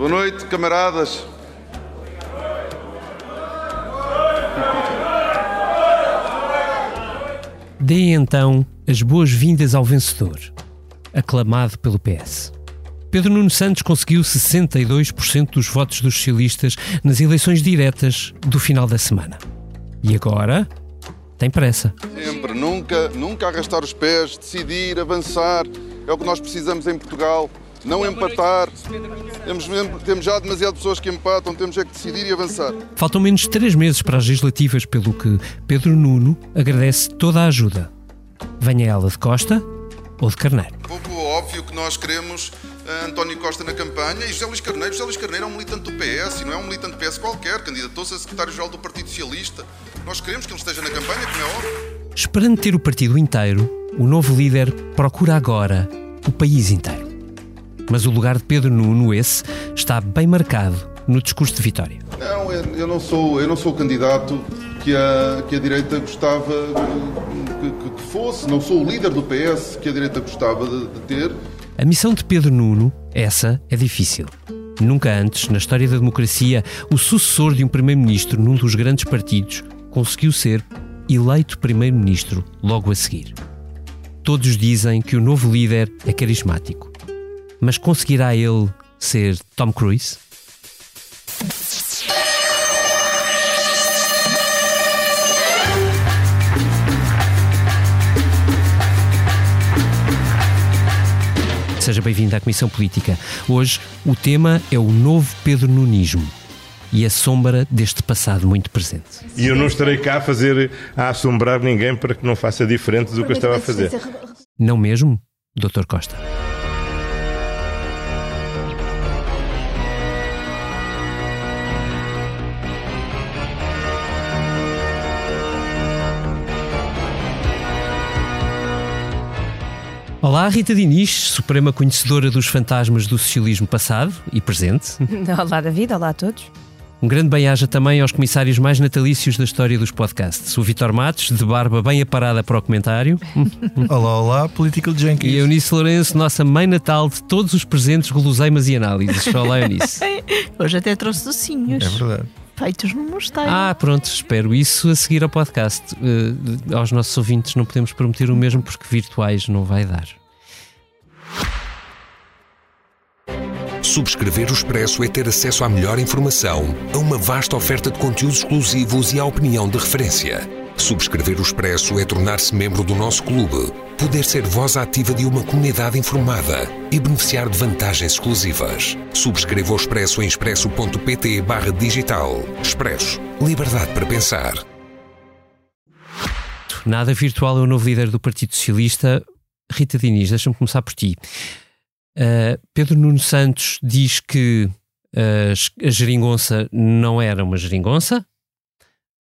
Boa noite, camaradas. Dê então as boas-vindas ao vencedor, aclamado pelo PS. Pedro Nuno Santos conseguiu 62% dos votos dos socialistas nas eleições diretas do final da semana. E agora tem pressa. Sempre, nunca, nunca arrastar os pés, decidir, avançar. É o que nós precisamos em Portugal. Não empatar. Temos, temos já demasiadas pessoas que empatam, temos é que decidir e avançar. Faltam menos de três meses para as legislativas, pelo que Pedro Nuno agradece toda a ajuda. Venha ela de Costa ou de Carneiro. Pouco óbvio que nós queremos uh, António Costa na campanha e José Luís Carneiro. José Luís Carneiro é um militante do PS e não é um militante do PS qualquer, candidatou-se a secretário-geral do Partido Socialista. Nós queremos que ele esteja na campanha, como é óbvio. Esperando ter o partido inteiro, o novo líder procura agora o país inteiro. Mas o lugar de Pedro Nuno, esse, está bem marcado no discurso de vitória. Não, eu não sou, eu não sou o candidato que a, que a direita gostava que, que, fosse, não sou o líder do PS que a direita gostava de, de ter. A missão de Pedro Nuno, essa, é difícil. Nunca antes, na história da democracia, o sucessor de um primeiro-ministro num dos grandes partidos conseguiu ser eleito primeiro-ministro logo a seguir. Todos dizem que o novo líder é carismático. Mas conseguirá ele ser Tom Cruise? Seja bem-vindo à Comissão Política. Hoje o tema é o novo Pedro Nunismo e a sombra deste passado muito presente. E eu não estarei cá a fazer a assombrar ninguém para que não faça diferente do que eu estava a fazer. Não mesmo, Dr. Costa? Olá, Rita Diniz, suprema conhecedora dos fantasmas do socialismo passado e presente. Olá, David, olá a todos. Um grande bem-aja também aos comissários mais natalícios da história dos podcasts. O Vitor Matos, de barba bem aparada para o comentário. olá, olá, Political Junkies. E a Eunice Lourenço, nossa mãe natal de todos os presentes, guloseimas e análises. Olá, Eunice. Hoje até trouxe docinhos. É verdade. Feitos no mosteiro. Ah, pronto, espero isso a seguir ao podcast. Uh, aos nossos ouvintes não podemos prometer o mesmo porque virtuais não vai dar. Subscrever o Expresso é ter acesso à melhor informação, a uma vasta oferta de conteúdos exclusivos e à opinião de referência. Subscrever o Expresso é tornar-se membro do nosso clube, poder ser voz ativa de uma comunidade informada e beneficiar de vantagens exclusivas. Subscreva o Expresso em expresso.pt barra digital. Expresso. Liberdade para pensar. Nada virtual é o novo líder do Partido Socialista. Rita Diniz, deixa-me começar por ti. Uh, Pedro Nuno Santos diz que uh, a geringonça não era uma geringonça,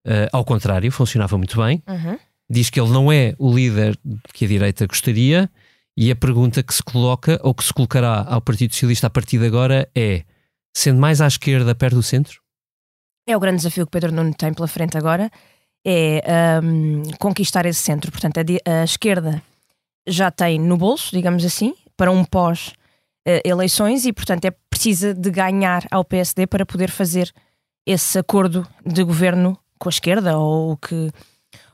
uh, ao contrário, funcionava muito bem. Uhum. Diz que ele não é o líder que a direita gostaria, e a pergunta que se coloca, ou que se colocará ao Partido Socialista a partir de agora é: sendo mais à esquerda, perto do centro? É o grande desafio que Pedro Nuno tem pela frente agora, é um, conquistar esse centro. Portanto, a, a esquerda já tem no bolso, digamos assim, para um pós-eleições e, portanto, é precisa de ganhar ao PSD para poder fazer esse acordo de governo com a esquerda ou o que,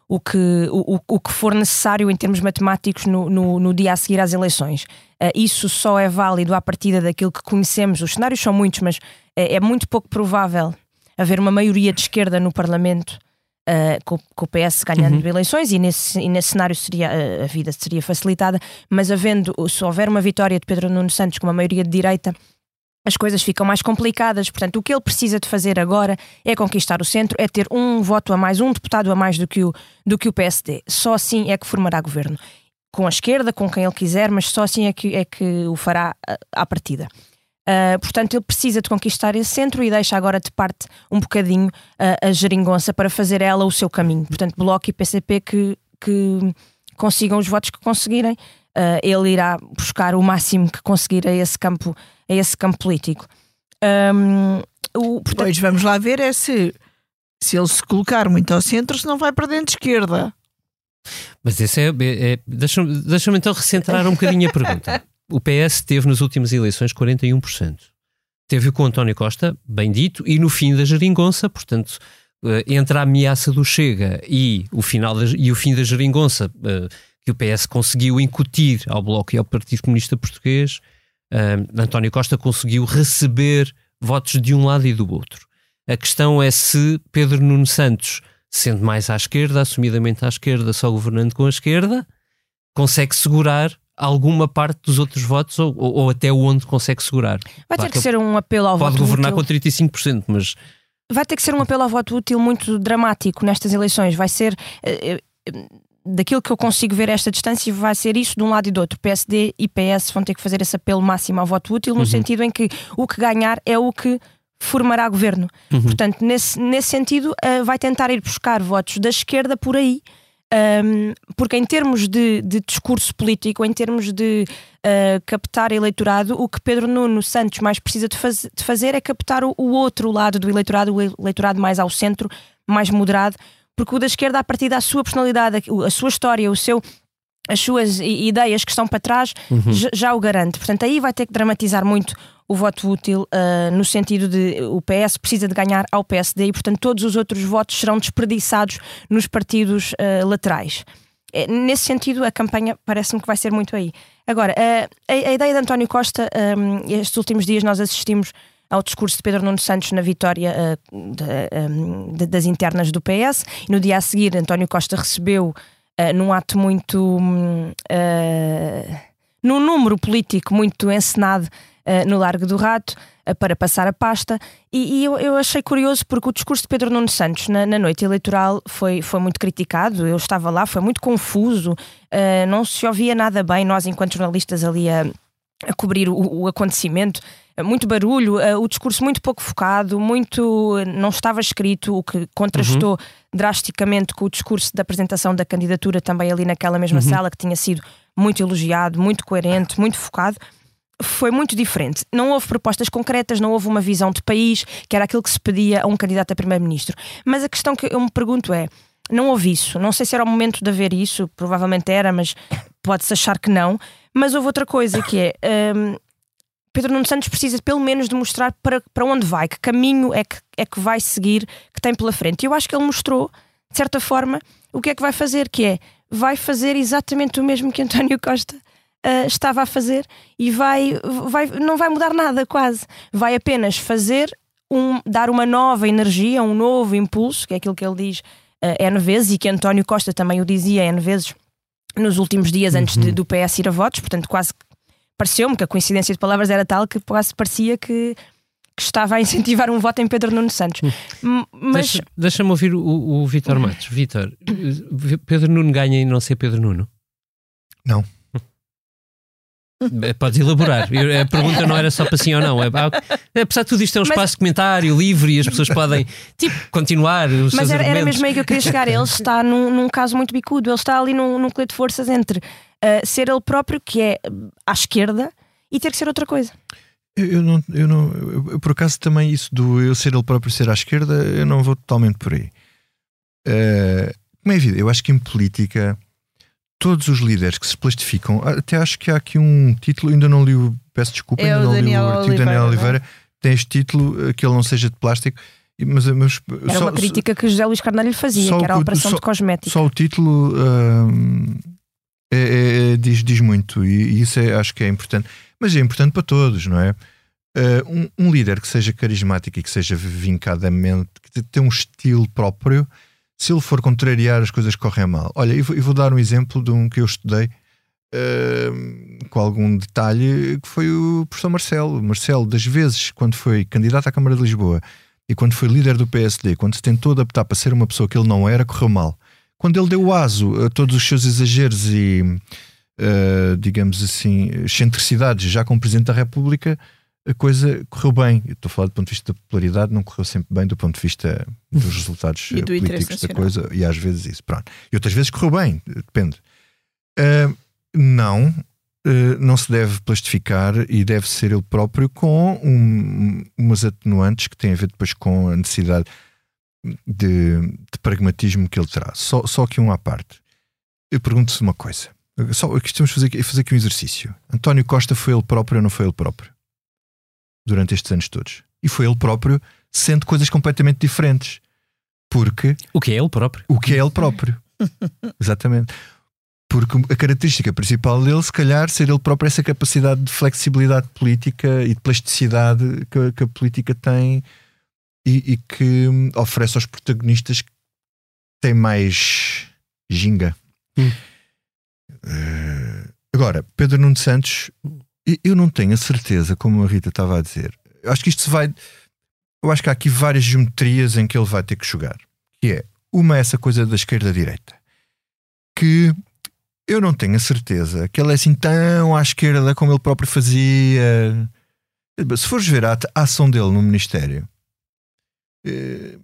o que, o, o que for necessário em termos matemáticos no, no, no dia a seguir às eleições. Uh, isso só é válido à partida daquilo que conhecemos. Os cenários são muitos, mas é, é muito pouco provável haver uma maioria de esquerda no Parlamento Uh, com, com, o PS ganhando uhum. eleições e nesse, e nesse cenário seria, a vida seria facilitada, mas havendo, se houver uma vitória de Pedro Nuno Santos com uma maioria de direita, as coisas ficam mais complicadas. Portanto, o que ele precisa de fazer agora é conquistar o centro, é ter um voto a mais, um deputado a mais do que o, do que o PSD. Só assim é que formará governo. Com a esquerda, com quem ele quiser, mas só assim é que, é que o fará ah, à partida. Uh, portanto, ele precisa de conquistar esse centro e deixa agora de parte um bocadinho uh, a geringonça para fazer ela o seu caminho. Portanto, Bloco e PCP que, que consigam os votos que conseguirem, uh, ele irá buscar o máximo que conseguir a esse campo, a esse campo político. Um, o, portanto... Pois vamos lá ver é se, se ele se colocar muito ao centro, se não vai para dentro de esquerda. Mas esse é, é, é deixa-me deixa então recentrar um bocadinho a pergunta. o PS teve nas últimas eleições 41%. teve com António Costa, bem dito, e no fim da geringonça, portanto, uh, entre a ameaça do Chega e o, final da, e o fim da geringonça, uh, que o PS conseguiu incutir ao Bloco e ao Partido Comunista Português, uh, António Costa conseguiu receber votos de um lado e do outro. A questão é se Pedro Nuno Santos, sendo mais à esquerda, assumidamente à esquerda, só governando com a esquerda, consegue segurar alguma parte dos outros votos ou, ou, ou até onde consegue segurar. Vai ter que ser um apelo ao pode voto governar útil. com 35%, mas Vai ter que ser um apelo ao voto útil muito dramático nestas eleições. Vai ser. eh, eh, Daquilo que eu consigo ver esta distância, vai ser isso de um lado e do outro. PSD e PS vão ter que fazer esse apelo máximo ao voto útil, no sentido em que o que ganhar é o que formará governo. Portanto, nesse, nesse sentido, eh, vai tentar ir buscar votos da esquerda por aí. Um, porque em termos de, de discurso político, em termos de uh, captar eleitorado, o que Pedro Nuno Santos mais precisa de, faz- de fazer é captar o, o outro lado do eleitorado, o eleitorado mais ao centro, mais moderado, porque o da esquerda, a partir da sua personalidade, a, sua história, o seu as suas ideias que estão para trás já, já o garante. Portanto, aí vai ter que dramatizar muito o voto útil, ah, no sentido de o PS precisa de ganhar ao PSD e, portanto, todos os outros votos serão desperdiçados nos partidos ah, laterais. É, Nesse sentido, a campanha parece-me que vai ser muito aí. Agora, ah, a, a ideia de António Costa, ah, estes últimos dias nós assistimos ao discurso de Pedro Nuno Santos na vitória ah, da- ah, de- das internas do PS. E no dia a seguir António Costa recebeu ah, num ato muito num número político muito encenado no Largo do Rato para passar a pasta. E, e eu, eu achei curioso porque o discurso de Pedro Nuno Santos na, na noite eleitoral foi, foi muito criticado, eu estava lá, foi muito confuso, ah, não se ouvia nada bem, nós enquanto jornalistas ali a, a cobrir o, o acontecimento, muito barulho, eh, o discurso muito pouco focado, muito não estava escrito, o que contrastou drasticamente com o discurso da apresentação da candidatura também ali naquela mesma sala, que tinha sido muito elogiado, muito coerente, muito focado. Foi muito diferente. Não houve propostas concretas, não houve uma visão de país, que era aquilo que se pedia a um candidato a primeiro-ministro. Mas a questão que eu me pergunto é: não houve isso. Não sei se era o momento de haver isso, provavelmente era, mas pode-se achar que não. Mas houve outra coisa que é. hum, Pedro Nuno Santos precisa pelo menos de mostrar para, para onde vai, que caminho é que, é que vai seguir, que tem pela frente. E eu acho que ele mostrou, de certa forma, o que é que vai fazer, que é, vai fazer exatamente o mesmo que António Costa ah, estava a fazer e vai, vai, não vai mudar nada quase. Vai apenas fazer, um, dar uma nova energia, um novo impulso, que é aquilo que ele diz ah, N vezes e que António Costa também o dizia N vezes nos últimos dias antes de- do PS ir a votos, portanto quase que pareceu-me que a coincidência de palavras era tal que quase parecia que, que estava a incentivar um voto em Pedro Nuno Santos. M- Mas deixa- deixa-me ouvir o, o Vitor Matos. Vitor, eh, Pedro Nuno ganha e não ser Pedro Nuno? Não. Eh, Podes elaborar. A pergunta não era só para sim ou não. É, apesar de tudo isto é um Mas- espaço de comentário livre e as pessoas podem tipo, continuar os Mas seus era, era mesmo aí que eu queria chegar. Ele está num, num caso muito bicudo. Ele está ali num núcleo de forças entre uh, ser ele próprio, que é uh, à esquerda, e ter que ser outra coisa. Eu, eu não, eu não eu- eu, por acaso também isso do eu ser ele próprio ser à esquerda, eu não vou totalmente por aí. Eh, como é evidente, eu acho que em política todos os líderes que se plastificam, até acho que há aqui um título, ainda não li o, peço desculpa, É ainda não Daniel li o artigo Oliveira, Daniel não é? Oliveira, tem este título, eh, que ele não seja de plástico, mas, mas Era só- uma crítica que José Luís Carneiro fazia, que era a operação só- de cosmética. Só o título hum, é- é- diz, diz muito e, e isso é- acho que é importante. Mas é importante para todos, não é? Uh, um, um líder que seja carismático e que seja vincadamente, que tenha um estilo próprio, se ele for contrariar, as coisas correm mal. Olha, eu vou, eu vou dar um exemplo de um que eu estudei hum, com algum detalhe, que foi o professor Marcelo. Marcelo, das vezes, quando foi candidato à Câmara de Lisboa e quando foi líder do PSD, quando se tentou adaptar para ser uma pessoa que ele não era, correu mal. Quando ele deu aso a todos os seus exageros e, uh, digamos assim, excentricidades, já como Presidente da República, a coisa correu bem. Eu estou a falar do ponto de vista da popularidade, não correu sempre bem do ponto de vista dos resultados do políticos da coisa, e às vezes isso, pronto. E outras vezes correu bem, depende. Uh, não, uh, não se deve plastificar e deve ser ele próprio com um- umas atenuantes que têm a ver depois com a necessidade de, de pragmatismo que ele terá. Só, só que um à parte. Eu pergunto-se uma coisa. Só, aqui estamos a fazer, fazer aqui um exercício. António Costa foi ele próprio ou não foi ele próprio? Durante estes anos todos. E foi ele próprio sendo coisas completamente diferentes. Porque O que é ele próprio? o que é ele próprio. Exatamente. Porque a característica principal dele, se calhar, ser ele próprio essa capacidade de flexibilidade política e de plasticidade que, que a política tem e, e que hum, oferece aos protagonistas que têm mais ginga. Hum. Eh, agora, Pedro Nuno Santos, eu não tenho a certeza, como a Rita estava a dizer. Eu acho que isto se vai. Eu acho que há aqui várias geometrias em que ele vai ter que jogar. Que é uma, essa coisa da esquerda-direita. Que eu não tenho a certeza que ele é assim tão à esquerda como ele próprio fazia. Se fores ver a, ação dele no Ministério, eh,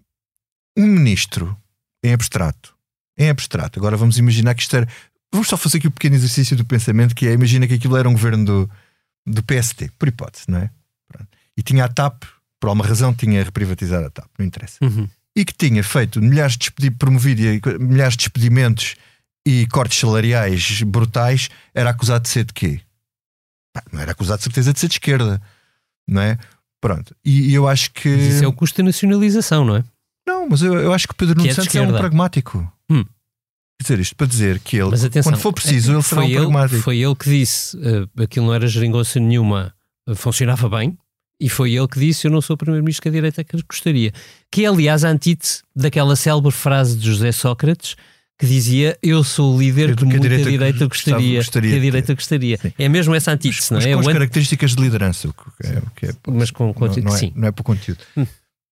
um ministro em abstrato, em abstrato, agora vamos imaginar que isto era. Vamos só fazer aqui um pequeno exercício do pensamento que é: imagina que aquilo era um governo do, do PST, por hipótese, não é? Pronto. E tinha a TAP, por alguma razão, tinha reprivatizado a TAP, não interessa Uhum. e que tinha feito milhares de despedi- promovido milhares de despedimentos e cortes salariais brutais, era acusado de ser de quê? Pá, Não era acusado de certeza de ser de esquerda, não é? Pronto. E, e eu acho que. Mas Isso é o custo da nacionalização, não é? Não, mas eu, eu acho que o Pedro Nuno é Santos é um pragmático. Hum. Quer dizer, isto para dizer que ele, atenção, quando for preciso, ele será foi um ele, pragmático. Foi ele que disse uh, aquilo não era geringonça nenhuma, uh, funcionava bem, e foi ele que disse: Eu não sou o primeiro-ministro que a direita que gostaria. Que é, aliás, a antítese daquela célebre frase de José Sócrates que dizia: Eu sou o líder Que que, a direita direita, gostaria, gostaria que a direita gostaria. Sim. É mesmo essa antítese, não é? com as O an- características de liderança, o que é, o que é- Mas com não, conteúdo, não é, sim. não é por conteúdo.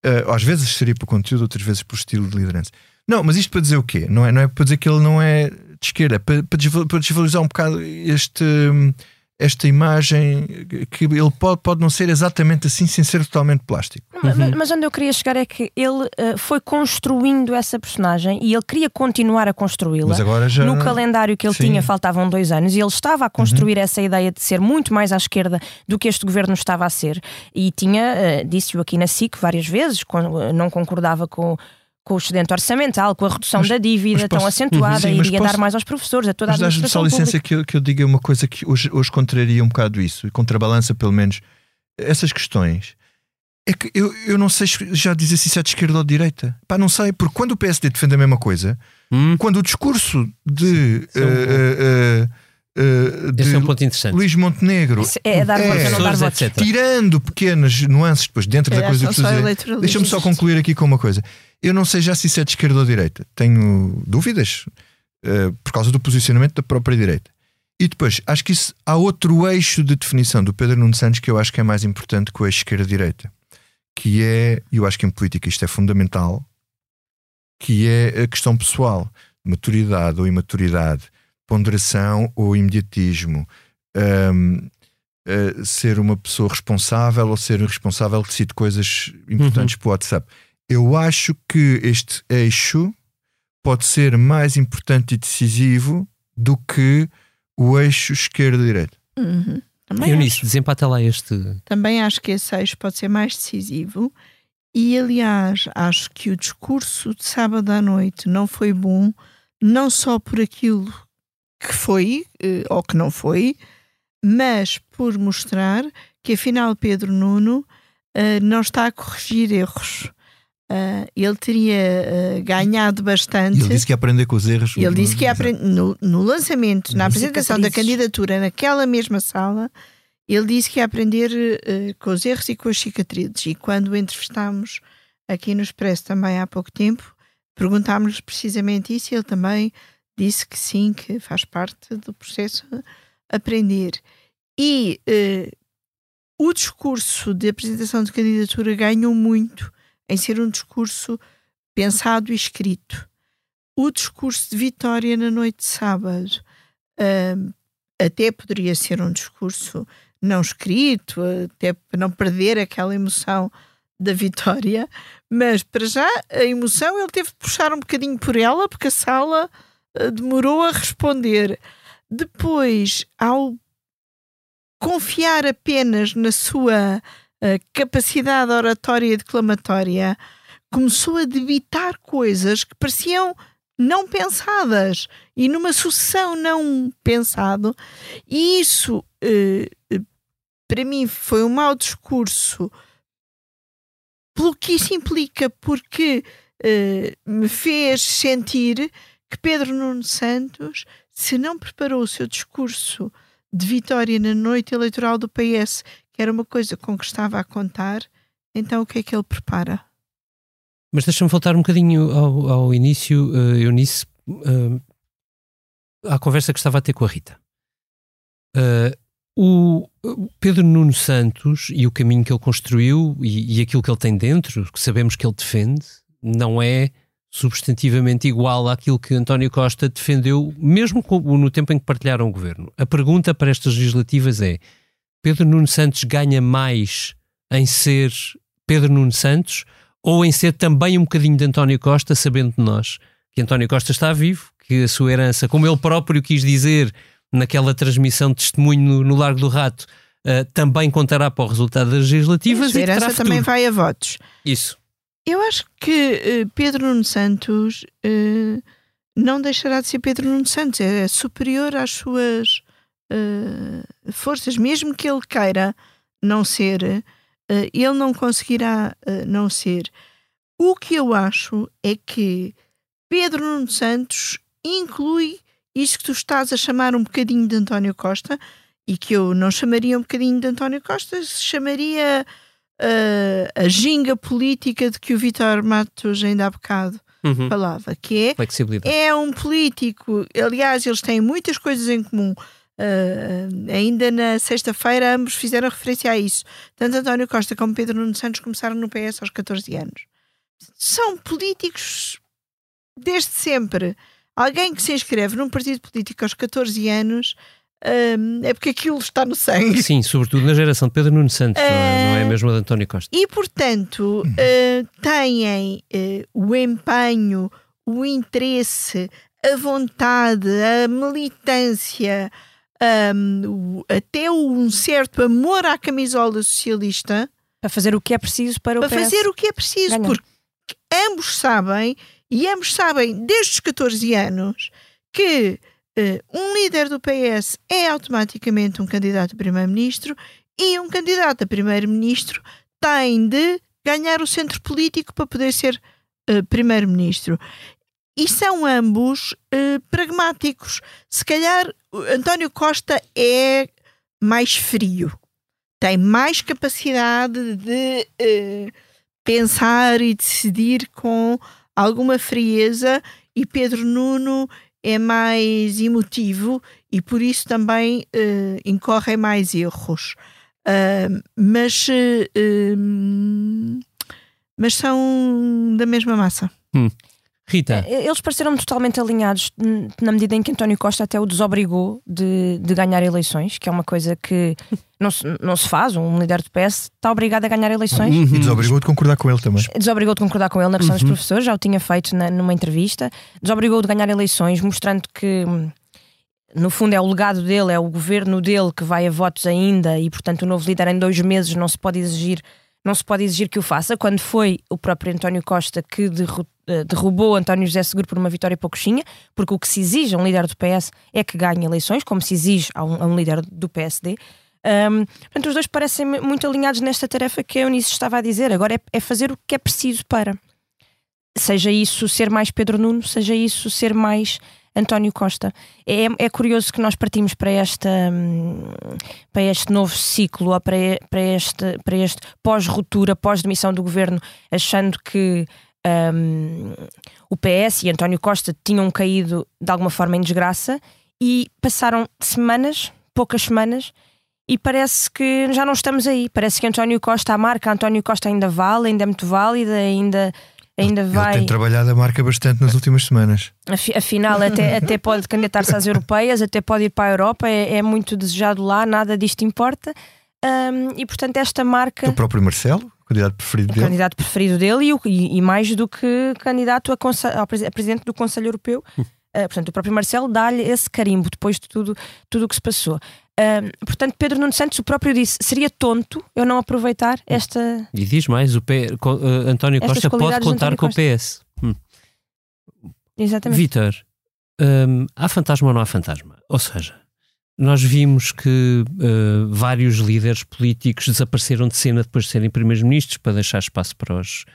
Uh, às vezes seria por conteúdo, outras vezes por estilo de liderança. Não, mas isto para dizer o quê? Não é, não é para dizer que ele não é de esquerda, é para, para desvalorizar um bocado este, hum, esta imagem que ele pode, pode não ser exatamente assim sem ser totalmente plástico. Ma- ma- Mas onde eu queria chegar é que ele eh, foi construindo essa personagem e ele queria continuar a construí-la. Mas agora já. No calendário que ele Sim. tinha faltavam dois anos e ele estava a construir essa ideia de ser muito mais à esquerda do que este governo estava a ser. E tinha, eh, disse-o aqui na SIC várias vezes, eh, não concordava com, com o excedente orçamental, com a redução Mas- da dívida mas tão posso- acentuada, Sim, iria posso- dar mais aos professores, a toda a Mas dás-me só administração licença que eu, que eu diga uma coisa que hoje, hoje contraria um bocado isso, e contrabalança pelo menos essas questões. É que eu, eu não sei já dizer se isso é de esquerda ou de direita. Pá, não sei, porque quando o PSD defende a mesma coisa, Hum, quando o discurso de, Sim, é eh, eh, eh, de esse é um ponto interessante. Luís Montenegro, Isso É dar É. não dar etc. tirando pequenas nuances depois dentro da Calhar coisa que tu. Deixa-me só concluir aqui com uma coisa. Eu não sei já se isso é de esquerda ou direita. Tenho dúvidas eh, por causa do posicionamento da própria direita. E depois, acho que isso, há outro eixo de definição do Pedro Nuno Santos que eu acho que é mais importante que o eixo esquerda-direita. Que é, e eu acho que em política isto é fundamental, que é a questão pessoal. Maturidade ou imaturidade, ponderação ou imediatismo. Ahm, eh, ser uma pessoa responsável ou ser responsável que decide coisas importantes para o WhatsApp. Eu acho que este eixo pode ser mais importante e decisivo do que o eixo esquerda-direita. Uhum. Também, acho, Eunice, desempata lá este. também acho que esse eixo pode ser mais decisivo. E, aliás, acho que o discurso de sábado à noite não foi bom, não só por aquilo que foi eh, ou que não foi, mas por mostrar que, afinal, Pedro Nuno eh, não está a corrigir erros. Ah, ele teria eh, ganhado E bastante. ele disse que ia aprender com os erros. Ele disse que ia apren- no, no lançamento, na Uhum. apresentação da candidatura naquela mesma sala, ele disse que ia aprender eh, com os erros e com as cicatrizes. E quando o entrevistámos aqui no Expresso também há pouco tempo, perguntámos-lhe precisamente isso e ele também disse que sim, que faz parte do processo aprender. E o discurso de apresentação de candidatura ganhou muito em ser um discurso pensado e escrito o discurso de Vitória na noite de sábado ahm, até poderia ser um discurso não escrito, até para não perder aquela emoção da vitória, mas para já a emoção ele teve de puxar um bocadinho por ela, porque a sala ah, demorou a responder. Depois, ao confiar apenas na sua capacidade oratória e declamatória, começou a debitar coisas que pareciam não pensadas e numa sucessão não pensado, e isso eh, eh, para mim foi um mau discurso pelo que isso implica, porque uh, me fez sentir que Pedro Nuno Santos, se não preparou o seu discurso de vitória na noite eleitoral do PS, que era uma coisa com que estava a contar, então o que é que ele prepara? Mas deixa-me voltar um bocadinho ao, ao início, uh, Eunice, uh, à conversa que estava a ter com a Rita. Uh, o Pedro Nuno Santos e o caminho que ele construiu e, e, aquilo que ele tem dentro, que sabemos que ele defende, não é substantivamente igual àquilo que António Costa defendeu, mesmo no tempo em que partilharam o governo. A pergunta para estas legislativas é: Pedro Nuno Santos ganha mais em ser Pedro Nuno Santos ou em ser também um bocadinho de António Costa, sabendo nós que António Costa está vivo, que a sua herança, como ele próprio quis dizer naquela transmissão de testemunho no, no Largo do Rato, uh, também contará para o resultado das legislativas. A herança também vai a votos. Isso. Eu acho que uh, Pedro Nuno Santos uh, não deixará de ser Pedro Nuno Santos, é superior às suas forças, mesmo que ele queira não ser, ele não conseguirá não ser. O que eu acho é que Pedro Nuno Santos inclui isto que tu estás a chamar um bocadinho de António Costa e que eu não chamaria um bocadinho de António Costa, chamaria uh, a ginga política de que o Vitor Matos ainda há bocado uhum. falava, que é, é um político, aliás, eles têm muitas coisas em comum. Uh, ainda na sexta-feira, ambos fizeram referência a isso. Tanto António Costa como Pedro Nuno Santos começaram no PS aos 14 anos. São políticos desde sempre. Alguém que se inscreve num partido político aos 14 anos um, é porque aquilo está no sangue. Sim, sobretudo na geração de Pedro Nuno Santos, uh, não, é, não é mesmo a de António Costa. E, portanto, uh, têm uh, o empenho, o interesse, a vontade, a militância, um, até um certo amor à camisola socialista. Para fazer o que é preciso para o Para PS fazer o que é preciso, ganhar. porque ambos sabem e ambos sabem, desde os 14 anos, que uh, um líder do PS é automaticamente um candidato a primeiro-ministro e um candidato a primeiro-ministro tem de ganhar o centro político para poder ser uh, primeiro-ministro. E são ambos uh, pragmáticos. Se calhar António Costa é mais frio, tem mais capacidade de pensar e decidir com alguma frieza e Pedro Nuno é mais emotivo e por isso também uh, incorre mais erros. Uh, mas, uh, mas são da mesma massa. Hum. Rita. Eh, eles pareceram totalmente alinhados na medida em que António Costa até o desobrigou de, de ganhar eleições, que é uma coisa que não se, não se faz. Um líder do PS está obrigado a ganhar eleições. Uhum. E desobrigou de concordar com ele também. Desobrigou de concordar com ele na questão uhum. dos professores, já o tinha feito na, numa entrevista. Desobrigou de ganhar eleições, mostrando que no fundo é o legado dele, é o governo dele que vai a votos ainda e, portanto, o novo líder em dois meses não se pode exigir não se pode exigir que o faça, quando foi o próprio António Costa que eh, derrubou António José Seguro por uma vitória pouquinha, porque o que se exige a um líder do PS é que ganhe eleições, como se exige a um, a um líder do PSD. Um, portanto, os dois parecem muito alinhados nesta tarefa que a Eunice estava a dizer. Agora é, é fazer o que é preciso para. Seja isso ser mais Pedro Nuno, seja isso ser mais António Costa. É, é curioso que nós partimos para, esta, para este novo ciclo, ou para, para este, para este pós-ruptura, pós-demissão do governo, achando que um, o PS e António Costa tinham caído de alguma forma em desgraça e passaram semanas, poucas semanas, e parece que já não estamos aí. Parece que António Costa, a marca António Costa ainda vale, ainda é muito válida, ainda ainda vai. Ele tem trabalhado a marca bastante nas últimas semanas. Afinal, até, até pode candidatar-se às europeias, até pode ir para a Europa, é, é muito desejado lá, nada disto importa. Um, e portanto, esta marca. O próprio Marcelo, candidato preferido dele. candidato preferido dele e, e, e mais do que candidato a, a presidente do Conselho Europeu. Uh, portanto, o próprio Marcelo dá-lhe esse carimbo depois de tudo o que se passou. Uh, portanto, Pedro Nuno Santos, o próprio disse: seria tonto eu não aproveitar esta. E diz mais: o P... uh, António Costa pode contar com o PS. Hum. Exatamente. Vitor, um, há fantasma ou não há fantasma? Ou seja, nós vimos que uh, vários líderes políticos desapareceram de cena depois de serem primeiros-ministros para deixar espaço para os,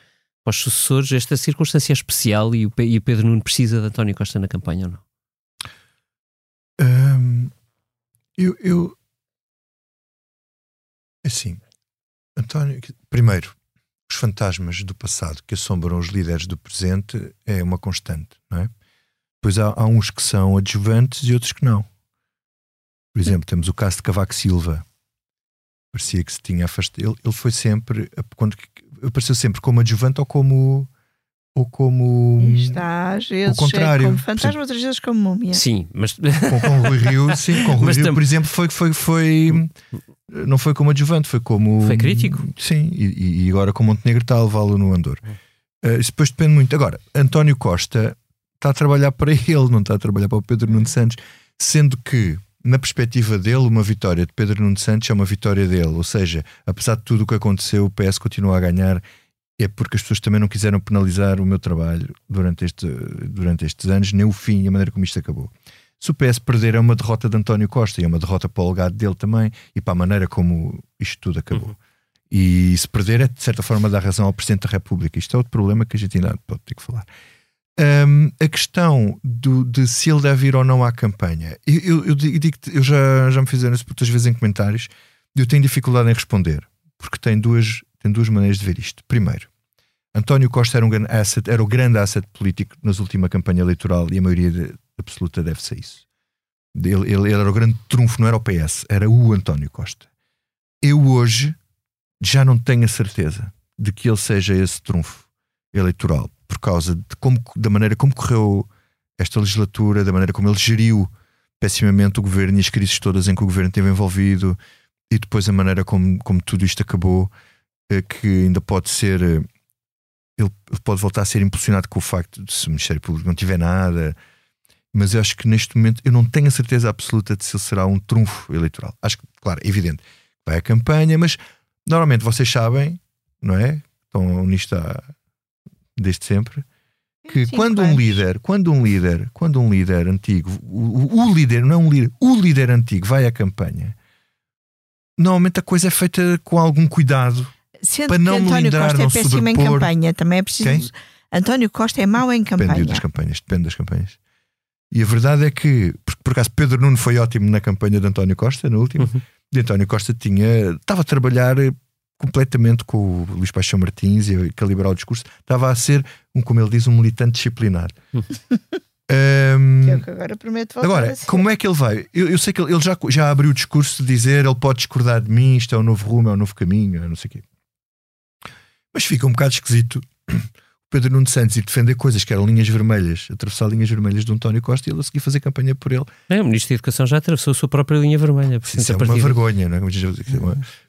para os sucessores. Esta circunstância é especial e o, e o Pedro Nuno precisa de António Costa na campanha ou não? Um, eu, eu. Assim, António, primeiro, os fantasmas do passado que assombram os líderes do presente é uma constante, não é? Pois há, há uns que são adjuvantes e outros que não. Por exemplo, temos o caso de Cavaco Silva. Parecia que se tinha afastado. Ele, ele foi sempre, quando, apareceu sempre como adjuvante ou como ou como. Está às vezes o contrário. É como fantasma, outras vezes como múmia. Sim, mas. Com, com o Rui Rio, sim, com o Rui Rio, tam... por exemplo, foi, foi, foi. Não foi como adjuvante, foi como. Foi crítico? Sim, e, e agora com Montenegro está a levá-lo no Andor. Uh, isso depois depende muito. Agora, António Costa está a trabalhar para ele, não está a trabalhar para o Pedro Nuno Santos, sendo que. Na perspectiva dele, uma vitória de Pedro Nuno Santos é uma vitória dele. Ou seja, apesar de tudo o que aconteceu, o PS continua a ganhar é porque as pessoas também não quiseram penalizar o meu trabalho durante, este, durante estes anos, nem o fim e a maneira como isto acabou. Se o PS perder, é uma derrota de António Costa e é uma derrota para o legado dele também e para a maneira como isto tudo acabou. Uhum. E se perder, é de certa forma dar razão ao Presidente da República. Isto é outro problema que a gente ainda pode ter que falar. Um, a questão do, de se ele deve ir ou não à campanha, eu, eu, eu digo eu já, já me fizeram isso muitas vezes em comentários, eu tenho dificuldade em responder, porque tem duas, tem duas maneiras de ver isto. Primeiro, António Costa era, um asset, era o grande asset político nas última campanha eleitoral e a maioria de, absoluta deve ser isso. Ele, ele, ele, era o grande trunfo, não era o PS, era o António Costa. Eu hoje já não tenho a certeza de que ele seja esse trunfo eleitoral por causa de como, da maneira como correu esta legislatura, da maneira como ele geriu pessimamente o governo e as crises todas em que o governo esteve envolvido e depois a maneira como, como tudo isto acabou, eh, que ainda pode ser eh, ele pode voltar a ser impulsionado com o facto de se o Ministério Público não tiver nada. Mas eu acho que neste momento eu não tenho a certeza absoluta de se ele será um trunfo eleitoral. Acho que, claro, é evidente, vai à campanha, mas normalmente vocês sabem, não é? Estão nisto há, desde sempre. Que Sim, quando um líder, quando um líder, quando um líder antigo, o, o, o líder, não é um líder, o líder antigo vai à campanha, normalmente a coisa é feita com algum cuidado Sendo para não que António Costa é péssimo em campanha, também é preciso. Quem? António Costa é mau em campanha. Depende das campanhas, depende das campanhas. E a verdade é que, por, por acaso, Pedro Nuno foi ótimo na campanha de António Costa, no último. Uhum. E António Costa tinha, estava a trabalhar completamente com o Luís Paixão Martins e calibrar o discurso. Estava a ser, um, como ele diz, um militante disciplinar. Um, que é o que agora prometo Agora, como é que ele vai? Eu, eu sei que ele, ele, já, já abriu o discurso de dizer ele pode discordar de mim, isto é o novo rumo, é o novo caminho, não sei o quê. Mas fica um bocado esquisito Pedro Nuno Santos ir defender coisas que eram linhas vermelhas, atravessar linhas vermelhas de António Costa e ele a seguir fazer campanha por ele. É, o Ministro da Educação já atravessou a sua própria linha vermelha. Isso é uma vergonha, não é?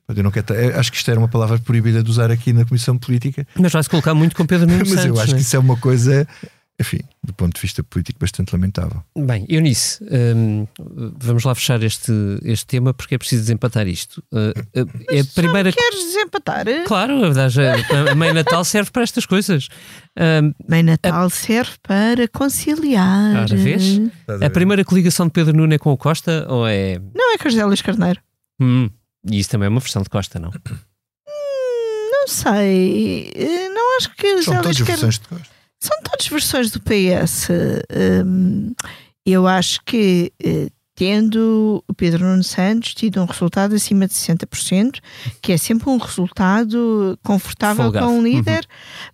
Eu não quero, acho que isto era uma palavra proibida de usar aqui na Comissão Política. Mas vai-se colocar muito com Pedro Nuno Mas Santos. Mas eu acho é? que isso é uma coisa enfim, do ponto de vista político, bastante lamentável. Bem, Eunice, um, vamos lá fechar este, este tema porque é preciso desempatar isto. Uh, uh, é a primeira... queres desempatar? Claro, a verdade, a Mãe Natal serve para estas coisas. Um, Mãe Natal a... serve para conciliar. Ora, vês? A primeira coligação de Pedro Nuno é com o Costa ou é. Não, é com José Luís Carneiro. Hum, e isso também é uma versão de Costa, não? Hum, não sei. Eh, não acho que São José Luís Carneiro. São todas versões do PS. Um, eu acho que uh, tendo o Pedro Nuno Santos tido um resultado acima de 60%, que é sempre um resultado confortável Folgado. com um líder,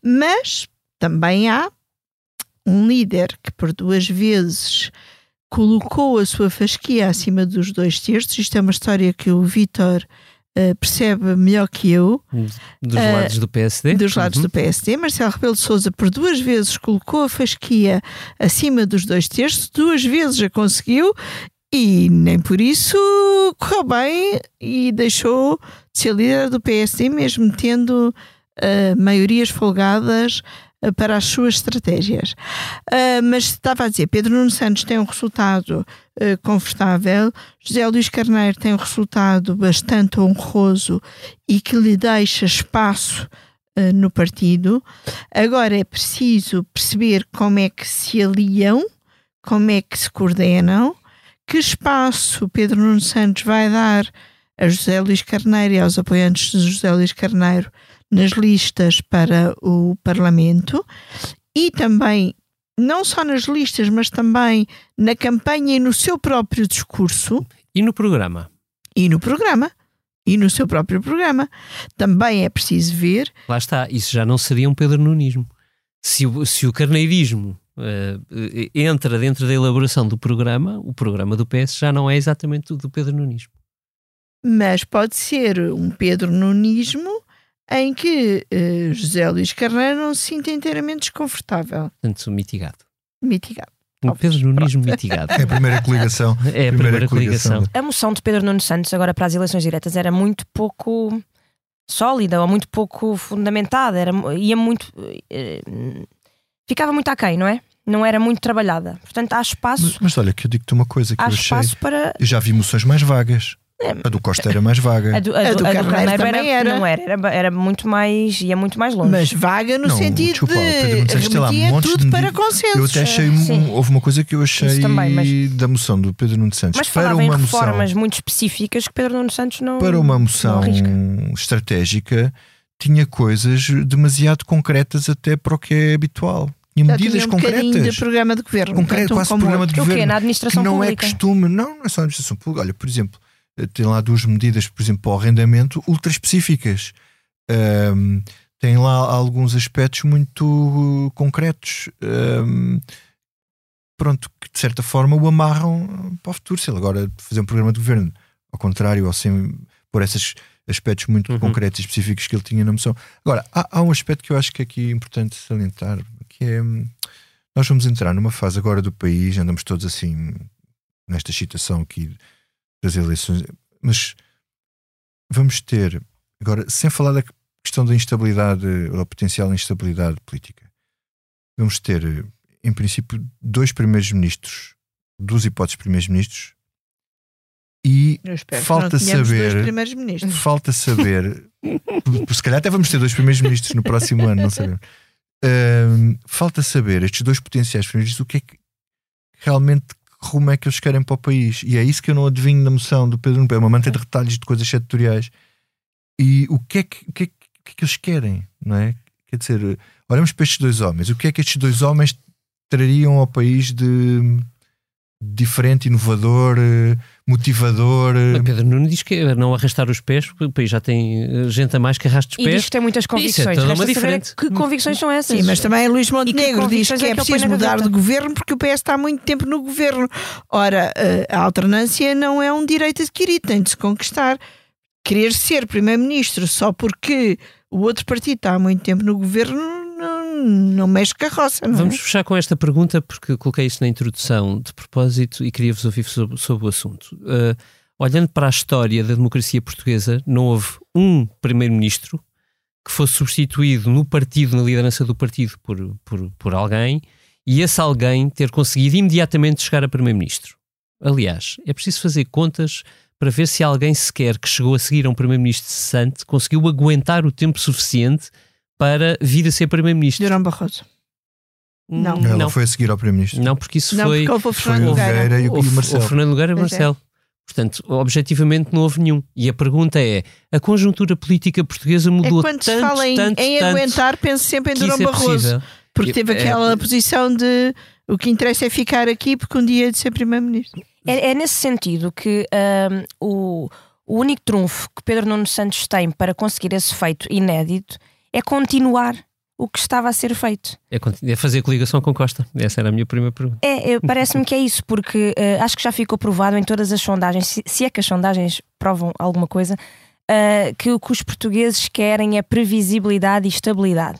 uhum. mas também há um líder que por duas vezes colocou a sua fasquia acima dos dois terços. Isto é uma história que o Vítor uh, percebe melhor que eu. Dos uh, lados do PSD? Dos lados uhum. do PSD. Marcelo Rebelo de Souza por duas vezes colocou a fasquia acima dos dois terços, duas vezes a conseguiu e nem por isso correu bem e deixou de ser líder do PSD, mesmo tendo uh, maiorias folgadas para as suas estratégias. Mas estava a dizer, Pedro Nuno Santos tem um resultado confortável, José Luís Carneiro tem um resultado bastante honroso e que lhe deixa espaço no partido. Agora é preciso perceber como é que se aliam, como é que se coordenam. Que espaço Pedro Nuno Santos vai dar a José Luís Carneiro e aos apoiantes de José Luís Carneiro nas listas para o Parlamento? E também, não só nas listas, mas também na campanha e no seu próprio discurso E no programa? e no programa. E no seu próprio programa. Também é preciso ver Lá está, isso já não seria um Pedro Nunismo. Se o, se o carneirismo eh, entra dentro da elaboração do programa, o programa do PS já não é exatamente o do Pedro Nunismo. mas pode ser um Pedro Nunismo em que eh, José Luís Carneiro não se sinta inteiramente desconfortável, Portanto, mitigado. mitigado. Um Pedro Nunismo mitigado. É a primeira coligação. É a primeira coligação. A moção de Pedro Nuno Santos agora para as eleições diretas era muito pouco sólida ou muito pouco fundamentada, era, ia muito. eh, ficava muito aquém, não é? Não era muito trabalhada. Portanto, há espaço, Mas, mas olha, que eu digo-te uma coisa que há eu achei. espaço para. Eu já vi moções mais vagas. A do Costa era mais vaga. A do, A do Carneiro também era. Não era, era, era muito mais. ia muito mais longe. Mas vaga no Não, sentido desculpa, o Pedro Nuno de Santos tem lá montes de tudo para medidas. consensos. Eu até achei. Sim. um- houve uma coisa que eu achei Isso também, mas- da moção do Pedro Nuno Santos Mas para falava em uma moção. reformas muito específicas que Pedro Nuno Santos não. para uma moção estratégica tinha coisas demasiado concretas até para o que é habitual. Tinha medidas tinha um concretas. de programa de governo. Concreto, um quase programa outro. de O quê? governo. Na administração que não pública? é costume, não, não é só a administração pública. Olha, por exemplo, tem lá duas medidas, por exemplo, para o arrendamento ultra específicas. Ahm, tem lá alguns aspectos muito uh, concretos. ahm, pronto, que de certa forma o amarram para o futuro. Se ele agora fazer um programa de governo, ao contrário, ou sem, por esses aspectos muito Uhum. concretos e específicos que ele tinha na moção. Agora, há, há um aspecto que eu acho que aqui é importante salientar, que é hum, nós vamos entrar numa fase agora do país, andamos todos assim nesta situação aqui das eleições, mas vamos ter, agora, sem falar da questão da instabilidade, ou da potencial instabilidade política, vamos ter, em princípio, dois primeiros ministros, duas hipóteses de primeiros ministros, e Falta saber- ministros. falta saber, se calhar até vamos ter dois primeiros ministros no próximo ano, não sabemos. Ahm, falta saber, estes dois potenciais primeiros ministros, o que é que realmente rumo é que eles querem para o país. E é isso que eu não adivinho na moção do Pedro Nuno. É uma manta de retalhos de coisas setoriais. E o que é que, o que, é que, o que é que eles querem, não é? Quer dizer, olhamos para estes dois homens. O que é que estes dois homens trariam ao país de diferente, inovador, eh, motivador? eh, Mas Pedro Nuno diz que é não arrastar os pés, porque o país já tem eh, gente a mais que arraste os E diz pés. que tem muitas convicções. toda uma Resta saber diferente. Que convicções são essas? Sim, mas também Luís Montenegro diz convicções que é é que ele preciso mudar de governo porque o PS está há muito tempo no governo. Ora, a alternância não é um direito adquirido, tem de se conquistar. Querer ser primeiro-ministro só porque o outro partido está há muito tempo no governo não, mexe roça, não é? Vamos fechar com esta pergunta, porque coloquei isso na introdução de propósito e queria-vos ouvir sobre, sobre o assunto. Uh, olhando para a história da democracia portuguesa, não houve um primeiro-ministro que fosse substituído no partido, na liderança do partido, por, por, por alguém e esse alguém ter conseguido imediatamente chegar a primeiro-ministro. Aliás, é preciso fazer contas para ver se alguém sequer que chegou a seguir a um primeiro-ministro cessante conseguiu aguentar o tempo suficiente para vir a ser primeiro-ministro. Durão Barroso. Não. Ela não. foi a seguir ao Primeiro-Ministro. Não, porque isso Não, foi, porque o Foi Fernando o Nogueira. E o, o, o Marcelo. o Fernando Nogueira e o é. Marcelo. Portanto, objetivamente não houve nenhum. E a pergunta é: a conjuntura política portuguesa É mudou quando se tanto, fala em, tanto, em tanto aguentar, penso sempre em Durão é Barroso. possível. Porque É- teve é- aquela posição de o que interessa é ficar aqui porque um dia é de ser primeiro-ministro. É, é nesse sentido que ahm, o, o único trunfo que Pedro Nuno Santos tem para conseguir esse feito inédito é continuar o que estava a ser feito. É, é fazer coligação com Costa. Essa era a minha primeira pergunta. É, é, Parece-me que é isso, porque eh, acho que já ficou provado em todas as sondagens, se, se é que as sondagens provam alguma coisa, eh, que o que os portugueses querem é previsibilidade e estabilidade.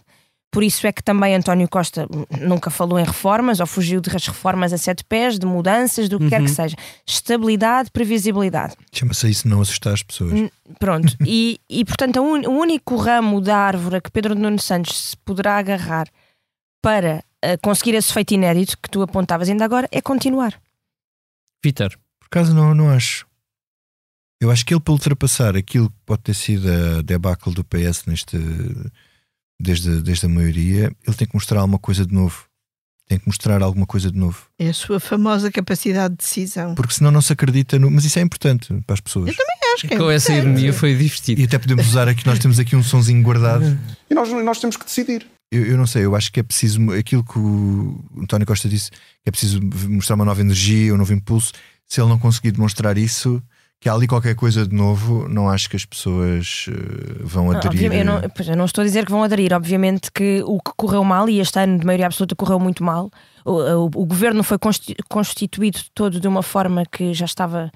Por isso é que também António Costa nunca falou em reformas ou fugiu das reformas a sete pés, de mudanças, do que quer que seja. Estabilidade, previsibilidade. Chama-se isso não assustar as pessoas. Hum. Pronto, e, e portanto a un- o único ramo da árvore que Pedro Nuno Santos se poderá agarrar para eh, conseguir esse feito inédito que tu apontavas ainda agora é continuar. Vitor, Por acaso não, não acho. Eu acho que ele para ultrapassar aquilo que pode ter sido a debacle do PS neste, desde, desde a maioria, ele tem que mostrar alguma coisa de novo. Tem que mostrar alguma coisa de novo. É a sua famosa capacidade de decisão. Porque senão não se acredita no. Mas isso é importante para as pessoas. Eu também acho que é Com essa ironia foi divertido. E até podemos usar aqui, nós temos aqui um sonzinho guardado. E nós, nós temos que decidir. Eu, eu não sei, eu acho que é preciso aquilo que o António Costa disse, que é preciso mostrar uma nova energia, um novo impulso. Se ele não conseguir demonstrar isso, que há ali qualquer coisa de novo, não acho que as pessoas eh, vão Não, aderir. eu, não, eu não estou a dizer que vão aderir, obviamente que o que correu mal, e este ano de maioria absoluta correu muito mal, o, o, o governo foi consti- constituído todo de uma forma que já estava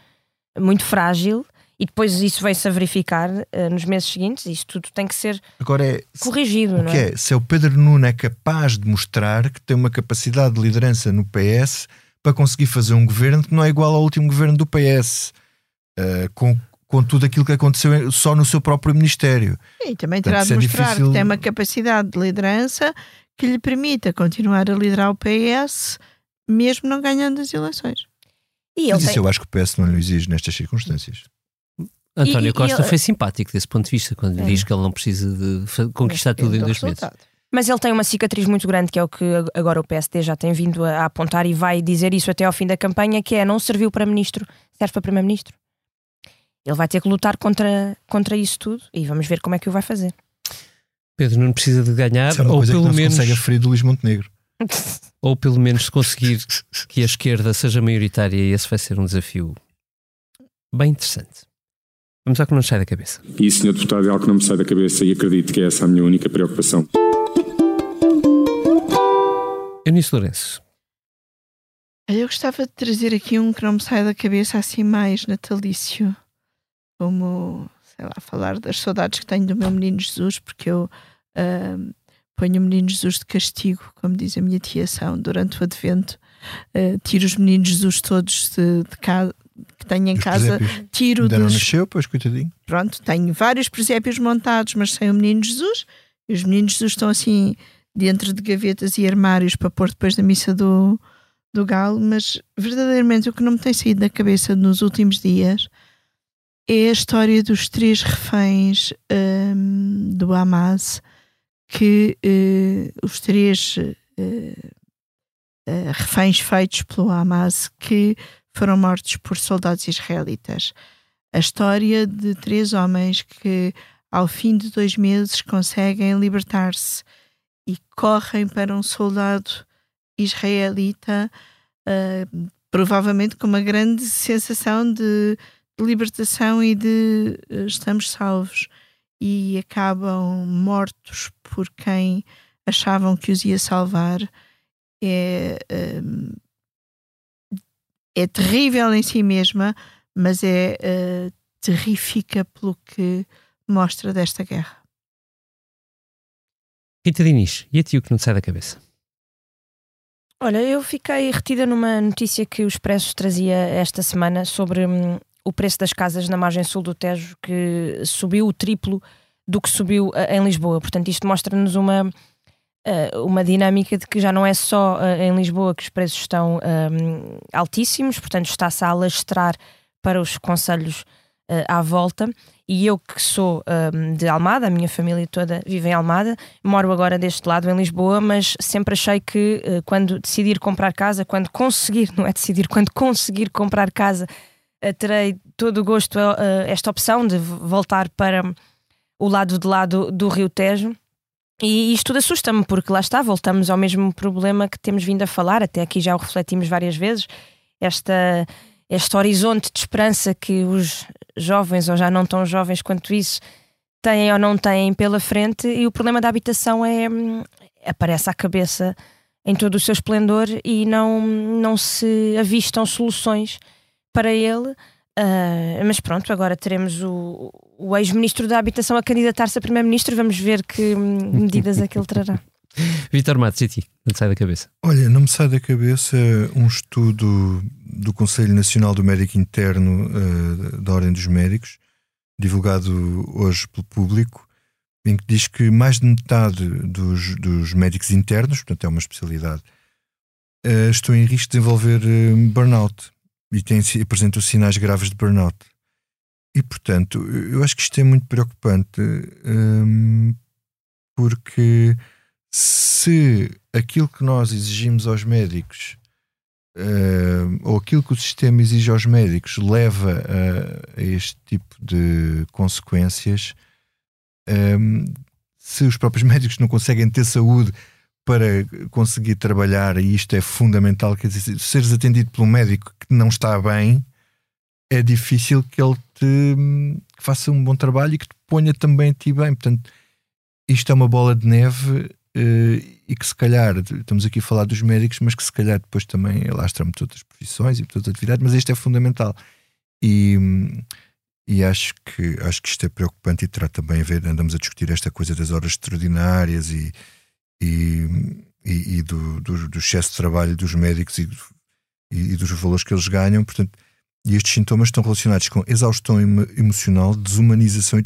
muito frágil e depois isso veio-se a verificar eh, nos meses seguintes, e isso tudo tem que ser Agora é. corrigido, O que é? é? Se é o Pedro Nuno é capaz de mostrar que tem uma capacidade de liderança no PS para conseguir fazer um governo que não é igual ao último governo do PS, eh, com, com tudo aquilo que aconteceu só no seu próprio Ministério. E também Portanto, terá de isso é mostrar difícil- que tem uma capacidade de liderança que lhe permita continuar a liderar o PS, mesmo não ganhando as eleições. E Mas isso tem, eu acho que o PS não lhe exige nestas circunstâncias. António E- e Costa ele- foi simpático desse ponto de vista, quando É. diz que ele não precisa de conquistar tudo em dois meses. Mas ele tem uma cicatriz muito grande, que é o que ag- agora o PSD já tem vindo a, a apontar e vai dizer isso até ao fim da campanha, que é não serviu para ministro, serve para primeiro-ministro. Ele vai ter que lutar contra, contra isso tudo e vamos ver como é que o vai fazer. Pedro não precisa de ganhar, é ou pelo, menos, consegue aferir do Luís Montenegro. ou pelo menos conseguir que a esquerda seja maioritária, e esse vai ser um desafio bem interessante. Vamos ao que não nos sai da cabeça. E, Sr. Deputado, é algo que não me sai da cabeça e acredito que é essa a minha única preocupação. Eunice Lourenço, Eu gostava de trazer aqui um que não me sai da cabeça assim mais natalício, como, sei lá, falar das saudades que tenho do meu menino Jesus, porque eu ahm, ponho o menino Jesus de castigo, como diz a minha tia São, durante o advento, ah, tiro os meninos Jesus todos de, de casa que tenho em Os casa, presépios tiro ainda não dos, nasceu, pois coitadinho. pronto, tenho vários presépios montados, mas sem o menino Jesus. E os meninos Jesus estão assim dentro de gavetas e armários para pôr depois da missa do, do galo. Mas verdadeiramente o que não me tem saído da cabeça nos últimos dias é a história dos três reféns hum, do Hamas que eh, os três eh, eh, reféns feitos pelo Hamas que foram mortos por soldados israelitas. A história de três homens que, ao fim de dois meses, conseguem libertar-se e correm para um soldado israelita, ah, provavelmente com uma grande sensação de, de libertação e de ah, estamos salvos, e acabam mortos por quem achavam que os ia salvar. É, ah, é terrível em si mesma, mas é eh, terrífica pelo que mostra desta guerra. Rita Diniz, e a ti o que não te sai da cabeça? Olha, eu fiquei retida numa notícia que o Expresso trazia esta semana sobre hum, o preço das casas na margem sul do Tejo, que subiu o triplo do que subiu eh, em Lisboa. Portanto, isto mostra-nos uma, eh, uma dinâmica de que já não é só eh, em Lisboa que os preços estão hum, altíssimos, portanto, está-se a alastrar para os conselhos eh, à volta. E eu que sou hum, de Almada, a minha família toda vive em Almada, moro agora deste lado em Lisboa, mas sempre achei que eh, quando decidir comprar casa, quando conseguir, não é decidir, quando conseguir comprar casa, terei todo o gosto a, a esta opção de voltar para o lado de lá do, do Rio Tejo. E isto tudo assusta-me, porque lá está, voltamos ao mesmo problema que temos vindo a falar, até aqui já o refletimos várias vezes, esta, este horizonte de esperança que os jovens, ou já não tão jovens quanto isso, têm ou não têm pela frente, e o problema da habitação é hum, aparece à cabeça em todo o seu esplendor e não, não se avistam soluções para ele. Ah, mas pronto, agora teremos o, o ex-ministro da Habitação a candidatar-se a primeiro-ministro. Vamos ver que hum, medidas é que ele trará. Vitor Matos, e ti? Não te sai da cabeça? Olha, não me sai da cabeça um estudo do Conselho Nacional do Médico Interno eh, da Ordem dos Médicos, divulgado hoje pelo público, em que diz que mais de metade dos, dos médicos internos, portanto é uma especialidade, eh, estão em risco de desenvolver eh, burnout e têm, apresentam sinais graves de burnout. E, portanto, eu acho que isto é muito preocupante, hum, porque se aquilo que nós exigimos aos médicos uh, ou aquilo que o sistema exige aos médicos leva a, a este tipo de consequências, um, se os próprios médicos não conseguem ter saúde para conseguir trabalhar, e isto é fundamental, quer dizer, seres atendido por um médico que não está bem, é difícil que ele te que faça um bom trabalho e que te ponha também a ti bem. Portanto, isto é uma bola de neve uh, e que se calhar, estamos aqui a falar dos médicos, mas que se calhar depois também alastra-me todas as profissões e todas as atividades, mas isto é fundamental. E, e acho que, acho que isto é preocupante e terá também a ver, andamos a discutir esta coisa das horas extraordinárias e, e, e, e do, do, do, excesso de trabalho dos médicos e, e, dos valores que eles ganham, portanto, e estes sintomas estão relacionados com exaustão emocional, desumanização e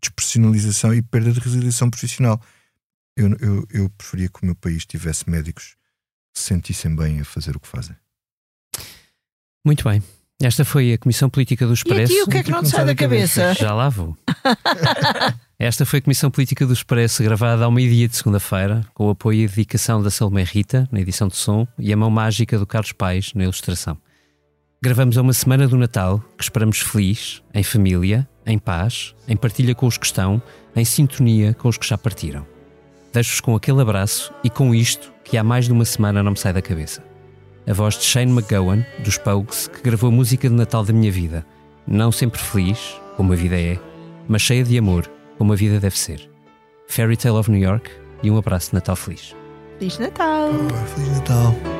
despersonalização e perda de resiliência profissional. Eu, eu, eu preferia que o meu país tivesse médicos que se sentissem bem a fazer o que fazem. Muito bem. Esta foi a Comissão Política do Expresso. E aqui o que é que não te sai da cabeça? Já lá vou. Esta foi a Comissão Política do Expresso, gravada ao meio-dia de segunda-feira, com o apoio e dedicação da Salomé Rita, na edição de som, e a mão mágica do Carlos Pais, na ilustração. Gravamos a uma semana do Natal, que esperamos feliz, em família, em paz, em partilha com os que estão, em sintonia com os que já partiram. Deixo-vos com aquele abraço e com isto que há mais de uma semana não me sai da cabeça. A voz de Shane McGowan, dos Pogues, que gravou a música de Natal da minha vida. Não sempre feliz, como a vida é, mas cheia de amor, como a vida deve ser. Fairy Tale of New York e um abraço de Natal feliz. Feliz Natal! Feliz Natal!